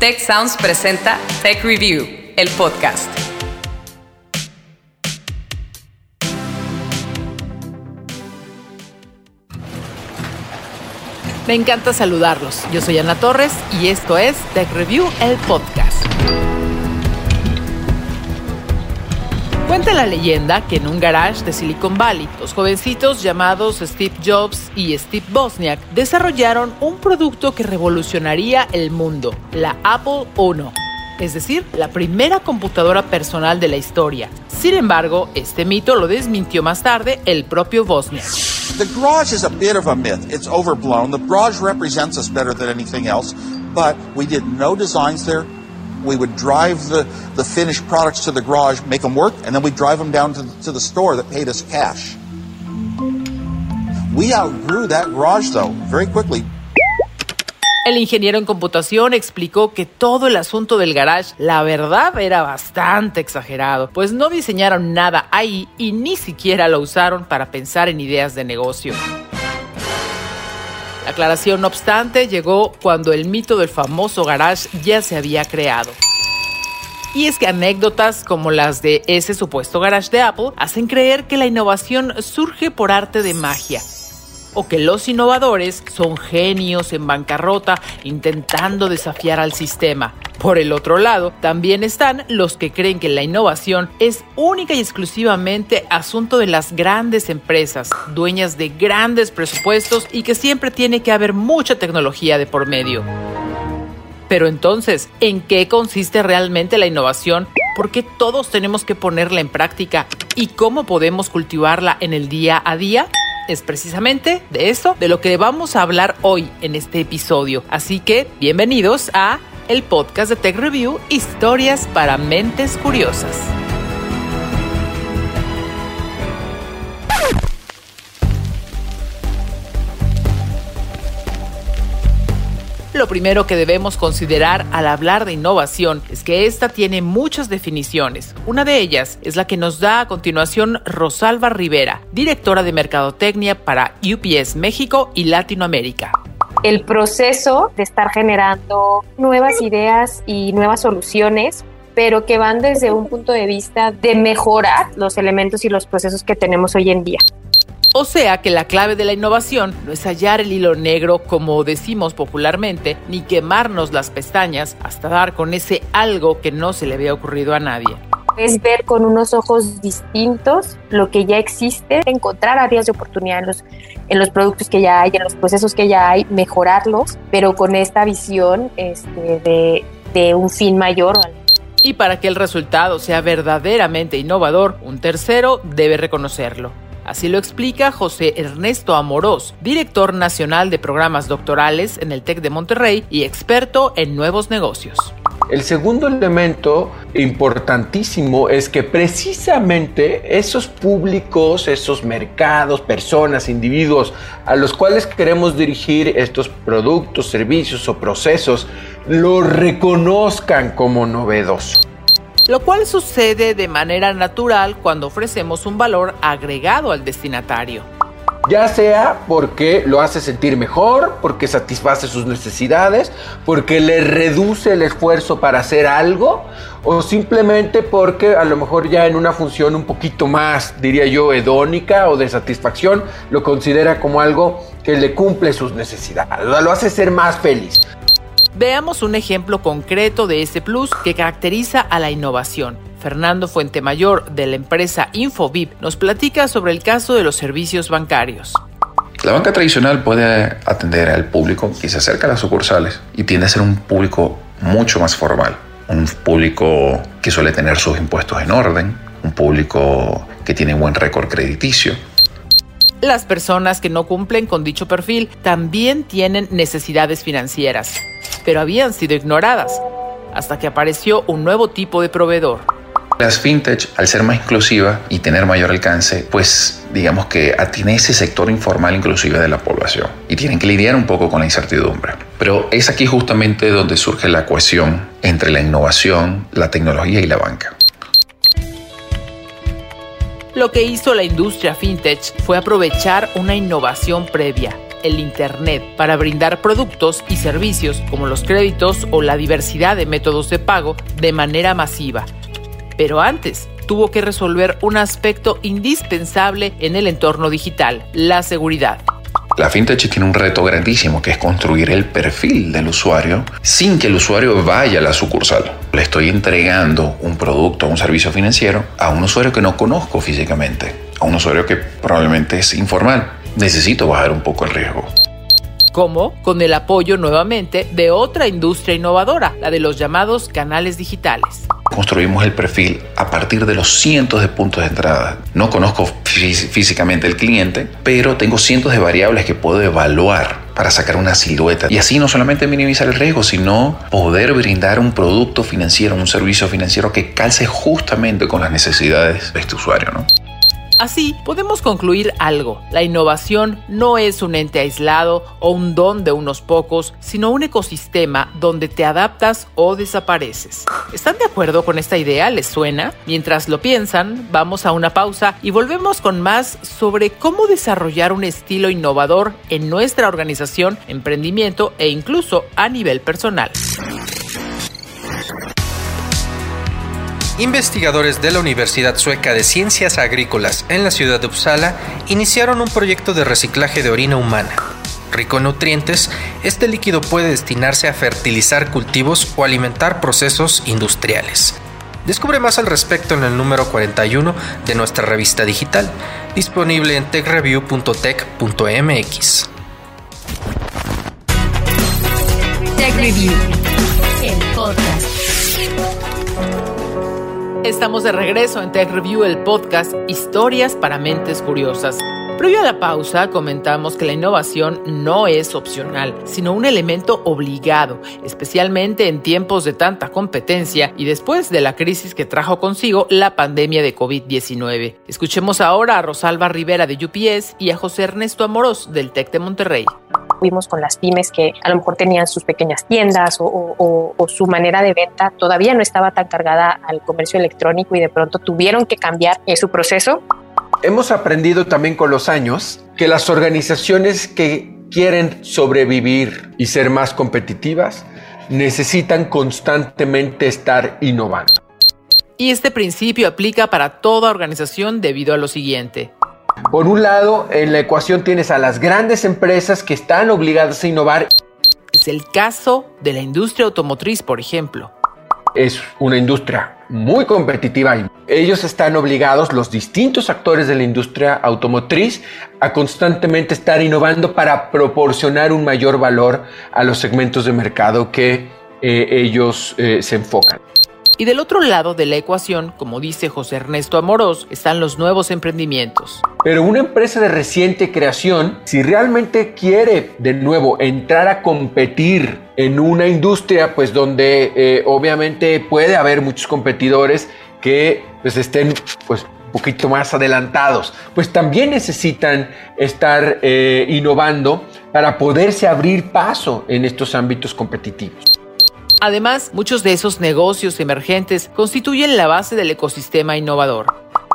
Tech Sounds presenta Tech Review, el podcast. Me encanta saludarlos. Yo soy Ana Torres y esto es Tech Review, el podcast. Cuenta la leyenda que en un garage de Silicon Valley, dos jovencitos llamados Steve Jobs y Steve Bosniak desarrollaron un producto que revolucionaría el mundo, la Apple I, es decir, la primera computadora personal de la historia. Sin embargo, este mito lo desmintió más tarde el propio Bosniak. The garage is a bit of a myth. It's overblown. The garage represents us better than anything else, but we did no designs there. We would drive the, the finished products to the garage, make them work, and then we'd drive them down to, to the store that paid us cash. We outgrew that garage, though, very quickly. El ingeniero en computación explicó que todo el asunto del garage, la verdad, era bastante exagerado, pues no diseñaron nada ahí y ni siquiera lo usaron para pensar en ideas de negocio. La aclaración, no obstante, llegó cuando el mito del famoso garage ya se había creado. Y es que anécdotas como las de ese supuesto garage de Apple hacen creer que la innovación surge por arte de magia, o que los innovadores son genios en bancarrota intentando desafiar al sistema. Por el otro lado, también están los que creen que la innovación es única y exclusivamente asunto de las grandes empresas, dueñas de grandes presupuestos y que siempre tiene que haber mucha tecnología de por medio. Pero entonces, ¿en qué consiste realmente la innovación? ¿Por qué todos tenemos que ponerla en práctica? ¿Y cómo podemos cultivarla en el día a día? es precisamente de eso de lo que vamos a hablar hoy en este episodio. Así que bienvenidos a el podcast de Tech Review, historias para mentes curiosas. Lo primero que debemos considerar al hablar de innovación es que esta tiene muchas definiciones. Una de ellas es la que nos da a continuación Rosalba Rivera, directora de Mercadotecnia para UPS México y Latinoamérica el proceso de estar generando nuevas ideas y nuevas soluciones, pero que van desde un punto de vista de mejorar los elementos y los procesos que tenemos hoy en día. O sea que la clave de la innovación no es hallar el hilo negro, como decimos popularmente, ni quemarnos las pestañas hasta dar con ese algo que no se le había ocurrido a nadie. Es ver con unos ojos distintos lo que ya existe, encontrar áreas de oportunidad en los, en los productos que ya hay, en los procesos que ya hay, mejorarlos, pero con esta visión este, de, de un fin mayor. Y para que el resultado sea verdaderamente innovador, un tercero debe reconocerlo. Así lo explica José Ernesto Amorós, director nacional de programas doctorales en el TEC de Monterrey y experto en nuevos negocios. El segundo elemento importantísimo es que precisamente esos públicos, esos mercados, personas, individuos a los cuales queremos dirigir estos productos, servicios o procesos, lo reconozcan como novedoso lo cual sucede de manera natural cuando ofrecemos un valor agregado al destinatario. Ya sea porque lo hace sentir mejor, porque satisface sus necesidades, porque le reduce el esfuerzo para hacer algo, o simplemente porque a lo mejor ya en una función un poquito más, diría yo, hedónica o de satisfacción, lo considera como algo que le cumple sus necesidades, lo hace ser más feliz. Veamos un ejemplo concreto de ese plus que caracteriza a la innovación. Fernando Fuentemayor, de la empresa Infobip, nos platica sobre el caso de los servicios bancarios. La banca tradicional puede atender al público y se acerca a las sucursales y tiende a ser un público mucho más formal, un público que suele tener sus impuestos en orden, un público que tiene buen récord crediticio. Las personas que no cumplen con dicho perfil también tienen necesidades financieras pero habían sido ignoradas, hasta que apareció un nuevo tipo de proveedor. Las fintech, al ser más inclusivas y tener mayor alcance, pues digamos que atiene ese sector informal inclusive de la población y tienen que lidiar un poco con la incertidumbre. Pero es aquí justamente donde surge la cohesión entre la innovación, la tecnología y la banca. Lo que hizo la industria fintech fue aprovechar una innovación previa, el Internet para brindar productos y servicios como los créditos o la diversidad de métodos de pago de manera masiva. Pero antes, tuvo que resolver un aspecto indispensable en el entorno digital, la seguridad. La fintech tiene un reto grandísimo que es construir el perfil del usuario sin que el usuario vaya a la sucursal. Le estoy entregando un producto un servicio financiero a un usuario que no conozco físicamente, a un usuario que probablemente es informal. Necesito bajar un poco el riesgo como con el apoyo nuevamente de otra industria innovadora, la de los llamados canales digitales. Construimos el perfil a partir de los cientos de puntos de entrada. No conozco físicamente el cliente, pero tengo cientos de variables que puedo evaluar para sacar una silueta y así no solamente minimizar el riesgo, sino poder brindar un producto financiero, un servicio financiero que calce justamente con las necesidades de este usuario. ¿no? Así, podemos concluir algo. La innovación no es un ente aislado o un don de unos pocos, sino un ecosistema donde te adaptas o desapareces. ¿Están de acuerdo con esta idea? ¿Les suena? Mientras lo piensan, vamos a una pausa y volvemos con más sobre cómo desarrollar un estilo innovador en nuestra organización, emprendimiento e incluso a nivel personal. Investigadores de la Universidad Sueca de Ciencias Agrícolas en la ciudad de Uppsala iniciaron un proyecto de reciclaje de orina humana. Rico en nutrientes, este líquido puede destinarse a fertilizar cultivos o alimentar procesos industriales. Descubre más al respecto en el número 41 de nuestra revista digital, disponible en techreview.tech.mx. Tech Review, el podcast. Estamos de regreso en Tech Review, el podcast Historias para Mentes Curiosas. Previo a la pausa, comentamos que la innovación no es opcional, sino un elemento obligado, especialmente en tiempos de tanta competencia y después de la crisis que trajo consigo la pandemia de COVID-19. Escuchemos ahora a Rosalba Rivera de UPS y a José Ernesto Amorós del TEC de Monterrey vimos con las pymes que a lo mejor tenían sus pequeñas tiendas o, su manera de venta todavía no estaba tan cargada al comercio electrónico y de pronto tuvieron que cambiar eh, su proceso. Hemos aprendido también con los años que las organizaciones que quieren sobrevivir y ser más competitivas necesitan constantemente estar innovando. Y este principio aplica para toda organización debido a lo siguiente. Por un lado, en la ecuación tienes a las grandes empresas que están obligadas a innovar. Es el caso de la industria automotriz, por ejemplo. Es una industria muy competitiva y ellos están obligados, los distintos actores de la industria automotriz, a constantemente estar innovando para proporcionar un mayor valor a los segmentos de mercado que eh, ellos eh, se enfocan. Y del otro lado de la ecuación, como dice José Ernesto Amorós, están los nuevos emprendimientos. Pero una empresa de reciente creación, si realmente quiere de nuevo entrar a competir en una industria, pues donde eh, obviamente puede haber muchos competidores que pues estén pues un poquito más adelantados, pues también necesitan estar eh, innovando para poderse abrir paso en estos ámbitos competitivos. Además, muchos de esos negocios emergentes constituyen la base del ecosistema innovador.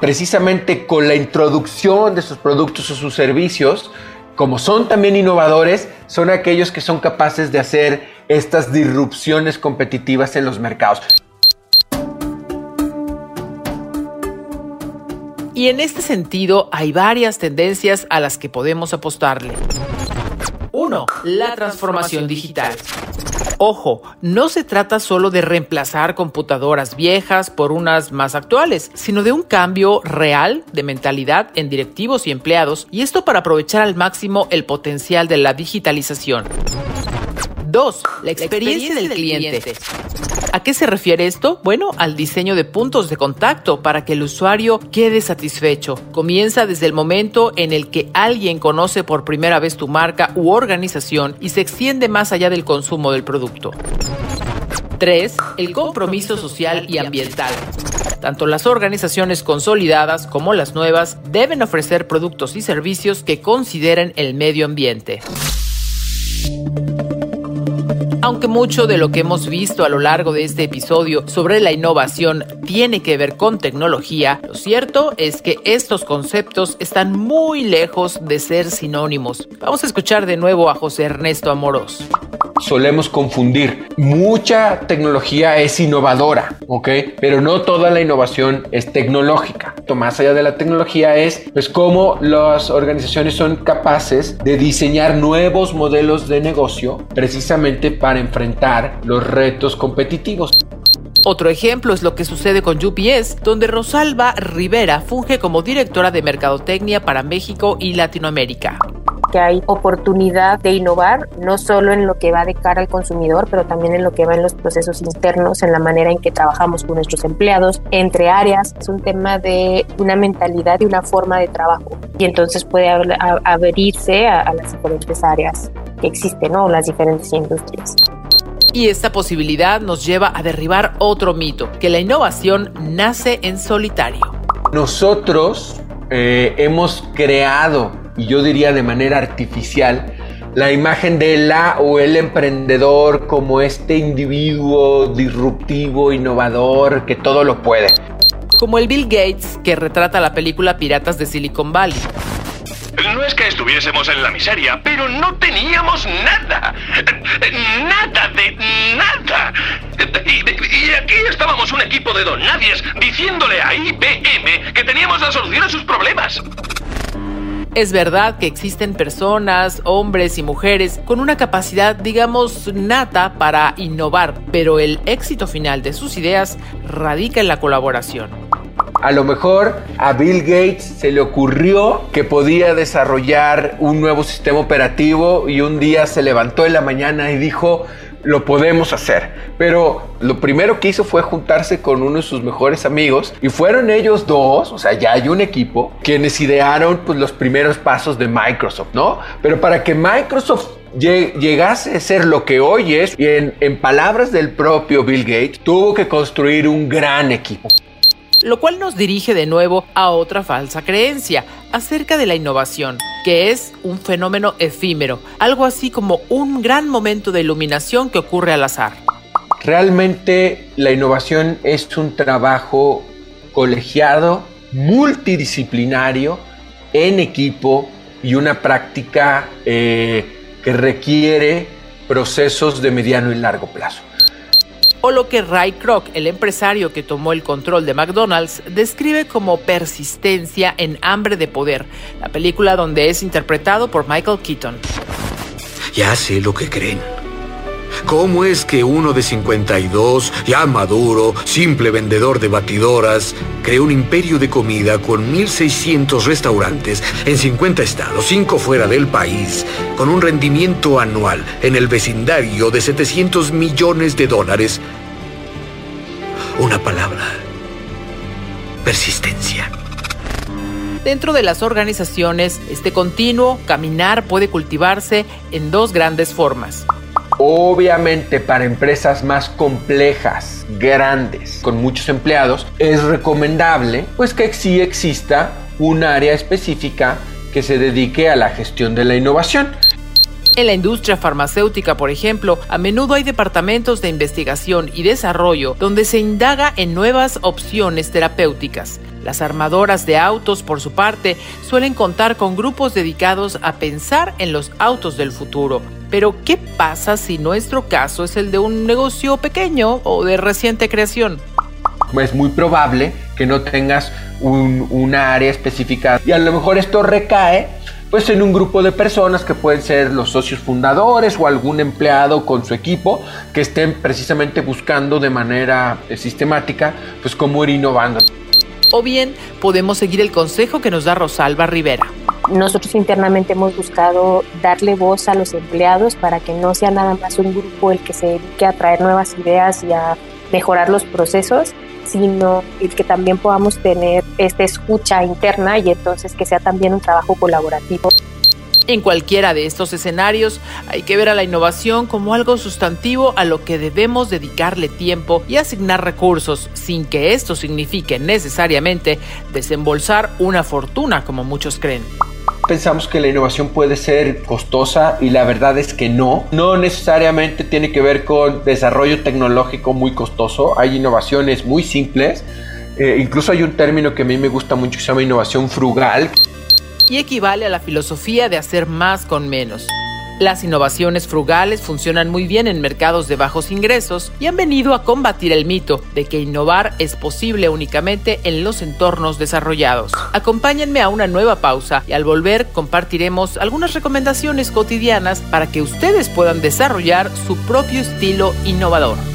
Precisamente con la introducción de sus productos o sus servicios, como son también innovadores, son aquellos que son capaces de hacer estas disrupciones competitivas en los mercados. Y en este sentido hay varias tendencias a las que podemos apostarle. 1. La transformación digital. Ojo, no se trata solo de reemplazar computadoras viejas por unas más actuales, sino de un cambio real de mentalidad en directivos y empleados, y esto para aprovechar al máximo el potencial de la digitalización. 2. La experiencia, del, cliente. ¿A qué se refiere esto? Bueno, al diseño de puntos de contacto para que el usuario quede satisfecho. Comienza desde el momento en el que alguien conoce por primera vez tu marca u organización y se extiende más allá del consumo del producto. 3. El compromiso social y ambiental. Tanto las organizaciones consolidadas como las nuevas deben ofrecer productos y servicios que consideren el medio ambiente. Aunque mucho de lo que hemos visto a lo largo de este episodio sobre la innovación tiene que ver con tecnología, lo cierto es que estos conceptos están muy lejos de ser sinónimos. Vamos a escuchar de nuevo a José Ernesto Amorós solemos confundir. Mucha tecnología es innovadora, ¿ok? Pero no toda la innovación es tecnológica. Más allá de la tecnología es pues cómo las organizaciones son capaces de diseñar nuevos modelos de negocio precisamente para enfrentar los retos competitivos. Otro ejemplo es lo que sucede con UPS, donde Rosalba Rivera funge como directora de Mercadotecnia para México y Latinoamérica que hay oportunidad de innovar, no solo en lo que va de cara al consumidor, pero también en lo que va en los procesos internos, en la manera en que trabajamos con nuestros empleados, entre áreas. Es un tema de una mentalidad y una forma de trabajo. Y entonces puede abrirse a, a las diferentes áreas que existen, ¿no? Las diferentes industrias. Y esta posibilidad nos lleva a derribar otro mito, que la innovación nace en solitario. Nosotros eh, hemos creado y yo diría de manera artificial, la imagen de la o el emprendedor como este individuo disruptivo, innovador, que todo lo puede. Como el Bill Gates que retrata la película Piratas de Silicon Valley. No es que estuviésemos en la miseria, pero no teníamos nada. Nada de nada. Y, aquí estábamos un equipo de don nadies diciéndole a IBM que teníamos la solución a sus problemas. Es verdad que existen personas, hombres y mujeres, con una capacidad, digamos, nata para innovar, pero el éxito final de sus ideas radica en la colaboración. A lo mejor a Bill Gates se le ocurrió que podía desarrollar un nuevo sistema operativo y un día se levantó en la mañana y dijo, lo podemos hacer. Pero lo primero que hizo fue juntarse con uno de sus mejores amigos y fueron ellos dos, o sea, ya hay un equipo, quienes idearon pues, los primeros pasos de Microsoft, ¿no? Pero para que Microsoft llegase a ser lo que hoy es, y en, en palabras del propio Bill Gates, tuvo que construir un gran equipo lo cual nos dirige de nuevo a otra falsa creencia acerca de la innovación, que es un fenómeno efímero, algo así como un gran momento de iluminación que ocurre al azar. Realmente la innovación es un trabajo colegiado, multidisciplinario, en equipo y una práctica eh, que requiere procesos de mediano y largo plazo o lo que Ray Kroc, el empresario que tomó el control de McDonald's, describe como persistencia en hambre de poder, la película donde es interpretado por Michael Keaton. Ya sé lo que creen. ¿Cómo es que uno de 52, ya maduro, simple vendedor de batidoras, creó un imperio de comida con 1.600 restaurantes en 50 estados, 5 fuera del país, con un rendimiento anual en el vecindario de 700 millones de dólares? Una palabra. Persistencia. Dentro de las organizaciones, este continuo caminar puede cultivarse en dos grandes formas. Obviamente para empresas más complejas, grandes, con muchos empleados, es recomendable pues que sí exista un área específica que se dedique a la gestión de la innovación. En la industria farmacéutica, por ejemplo, a menudo hay departamentos de investigación y desarrollo donde se indaga en nuevas opciones terapéuticas. Las armadoras de autos, por su parte, suelen contar con grupos dedicados a pensar en los autos del futuro. Pero, ¿qué pasa si nuestro caso es el de un negocio pequeño o de reciente creación? Es muy probable que no tengas un, una área específica y a lo mejor esto recae pues en un grupo de personas que pueden ser los socios fundadores o algún empleado con su equipo que estén precisamente buscando de manera eh, sistemática pues cómo ir innovando. O bien podemos seguir el consejo que nos da Rosalba Rivera. Nosotros internamente hemos buscado darle voz a los empleados para que no sea nada más un grupo el que se dedique a traer nuevas ideas y a mejorar los procesos, sino que también podamos tener esta escucha interna y entonces que sea también un trabajo colaborativo. En cualquiera de estos escenarios hay que ver a la innovación como algo sustantivo a lo que debemos dedicarle tiempo y asignar recursos sin que esto signifique necesariamente desembolsar una fortuna como muchos creen. Pensamos que la innovación puede ser costosa y la verdad es que no. No necesariamente tiene que ver con desarrollo tecnológico muy costoso. Hay innovaciones muy simples. Eh, incluso hay un término que a mí me gusta mucho que se llama innovación frugal. Y equivale a la filosofía de hacer más con menos. Las innovaciones frugales funcionan muy bien en mercados de bajos ingresos y han venido a combatir el mito de que innovar es posible únicamente en los entornos desarrollados. Acompáñenme a una nueva pausa y al volver compartiremos algunas recomendaciones cotidianas para que ustedes puedan desarrollar su propio estilo innovador.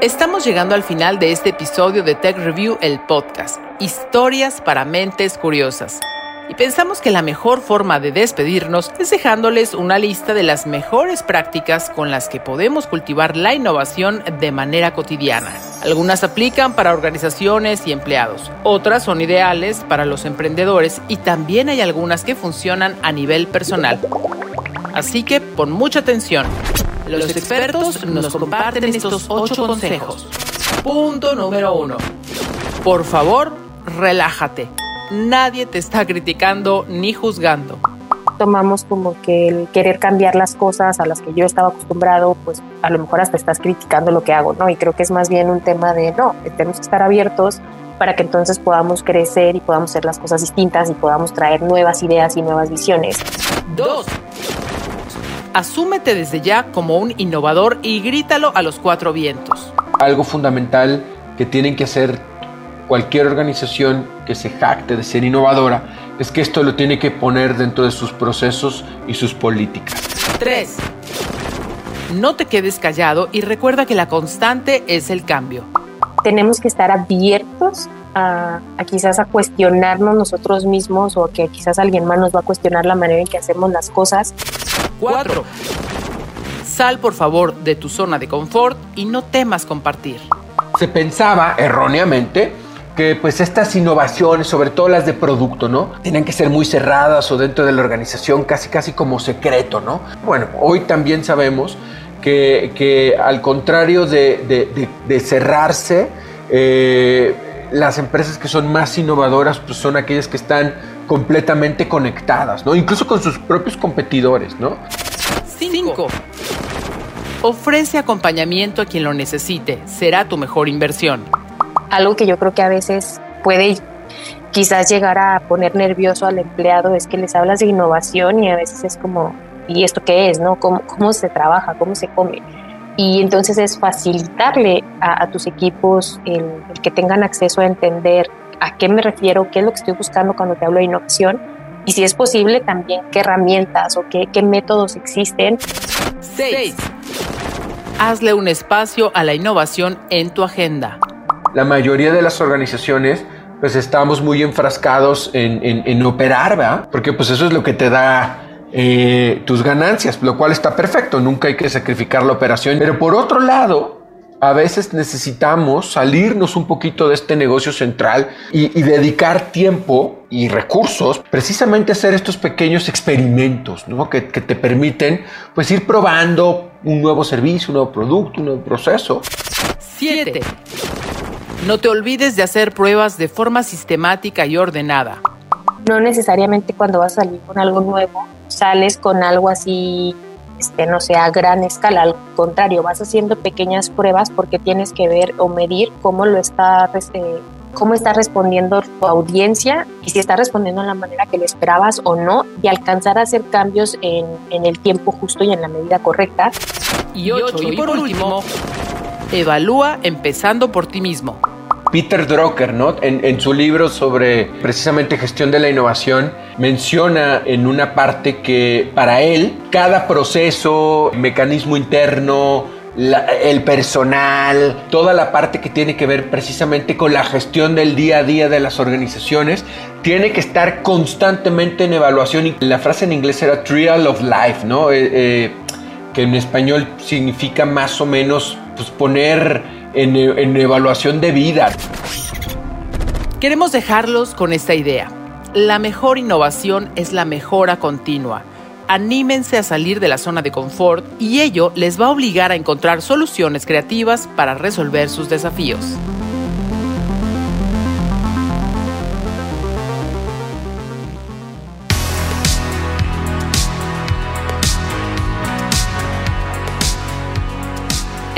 Estamos llegando al final de este episodio de Tech Review, el podcast. Historias para mentes curiosas. Y pensamos que la mejor forma de despedirnos es dejándoles una lista de las mejores prácticas con las que podemos cultivar la innovación de manera cotidiana. Algunas aplican para organizaciones y empleados, otras son ideales para los emprendedores y también hay algunas que funcionan a nivel personal. Así que pon mucha atención. Los expertos nos comparten estos ocho consejos. Punto número uno. Por favor, relájate. Nadie te está criticando ni juzgando. Tomamos como que el querer cambiar las cosas a las que yo estaba acostumbrado, pues a lo mejor hasta estás criticando lo que hago, ¿no? Y creo que es más bien un tema de, no, tenemos que estar abiertos para que entonces podamos crecer y podamos hacer las cosas distintas y podamos traer nuevas ideas y nuevas visiones. Dos, asúmete desde ya como un innovador y grítalo a los cuatro vientos. Algo fundamental que tienen que hacer cualquier organización que se jacte de ser innovadora es que esto lo tiene que poner dentro de sus procesos y sus políticas. 3. No te quedes callado y recuerda que la constante es el cambio. Tenemos que estar abiertos a, a, quizás a cuestionarnos nosotros mismos o que quizás alguien más nos va a cuestionar la manera en que hacemos las cosas 4. Sal por favor de tu zona de confort y no temas compartir. Se pensaba erróneamente que pues estas innovaciones, sobre todo las de producto, ¿no? Tenían que ser muy cerradas o dentro de la organización casi casi como secreto, ¿no? Bueno, hoy también sabemos que, que al contrario de, de, de cerrarse, eh, las empresas que son más innovadoras pues son aquellas que están completamente conectadas, ¿no? Incluso con sus propios competidores, ¿no? 5. Ofrece acompañamiento a quien lo necesite. Será tu mejor inversión. Algo que yo creo que a veces puede quizás llegar a poner nervioso al empleado es que les hablas de innovación y a veces es como, ¿y esto qué es? ¿No? ¿Cómo, cómo se trabaja? ¿Cómo se come? Y entonces es facilitarle a, a tus equipos el, el que tengan acceso a entender a qué me refiero, qué es lo que estoy buscando cuando te hablo de innovación y si es posible también qué herramientas o qué, qué métodos existen. 6. Hazle un espacio a la innovación en tu agenda. La mayoría de las organizaciones pues estamos muy enfrascados en, en, en operar, ¿verdad? Porque pues eso es lo que te da eh, tus ganancias, lo cual está perfecto, nunca hay que sacrificar la operación. Pero por otro lado, a veces necesitamos salirnos un poquito de este negocio central y, y, dedicar tiempo y recursos precisamente a hacer estos pequeños experimentos ¿no? que, que, te permiten pues ir probando un nuevo servicio, un nuevo producto, un nuevo proceso. 7. No te olvides de hacer pruebas de forma sistemática y ordenada. No necesariamente cuando vas a salir con algo nuevo, sales con algo así este, no sea a gran escala, al contrario, vas haciendo pequeñas pruebas porque tienes que ver o medir cómo lo está, eh, cómo está respondiendo tu audiencia y si está respondiendo de la manera que le esperabas o no y alcanzar a hacer cambios en, en el tiempo justo y en la medida correcta. Y ocho, y por último, evalúa empezando por ti mismo. Peter Drucker, ¿no? En, su libro sobre precisamente gestión de la innovación, menciona en una parte que para él cada proceso, mecanismo interno, el personal, toda la parte que tiene que ver precisamente con la gestión del día a día de las organizaciones, tiene que estar constantemente en evaluación. La frase en inglés era trial of life, ¿no? Eh, eh, que en español significa más o menos pues, poner en, en evaluación de vida. Queremos dejarlos con esta idea. La mejor innovación es la mejora continua anímense a salir de la zona de confort y ello les va a obligar a encontrar soluciones creativas para resolver sus desafíos.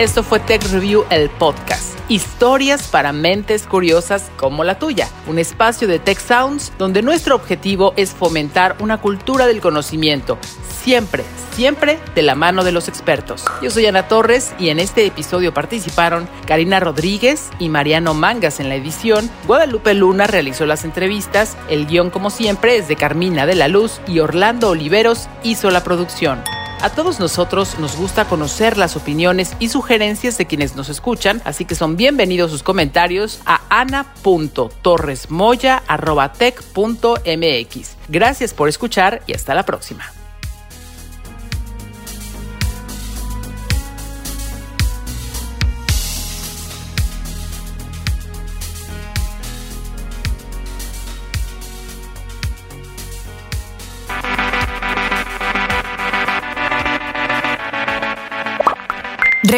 Esto fue Tech Review, el podcast. Historias para mentes curiosas como la tuya. Un espacio de Tech Sounds donde nuestro objetivo es fomentar una cultura del conocimiento. Siempre, siempre de la mano de los expertos. Yo soy Ana Torres y en este episodio participaron Karina Rodríguez y Mariano Mangas en la edición. Guadalupe Luna realizó las entrevistas. El guion, como siempre, es de Carmina de la Luz y Orlando Oliveros hizo la producción. A todos nosotros nos gusta conocer las opiniones y sugerencias de quienes nos escuchan, así que son bienvenidos sus comentarios a ana.torresmoya.tech.mx. Gracias por escuchar y hasta la próxima.